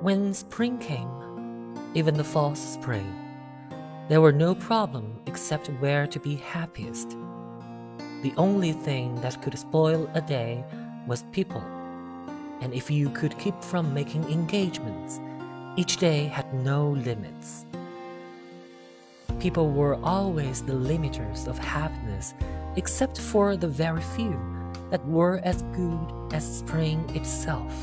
When spring came, even the false spring, there were no problem except where to be happiest. The only thing that could spoil a day was people, and if you could keep from making engagements, each day had no limits. People were always the limiters of happiness, except for the very few that were as good as spring itself.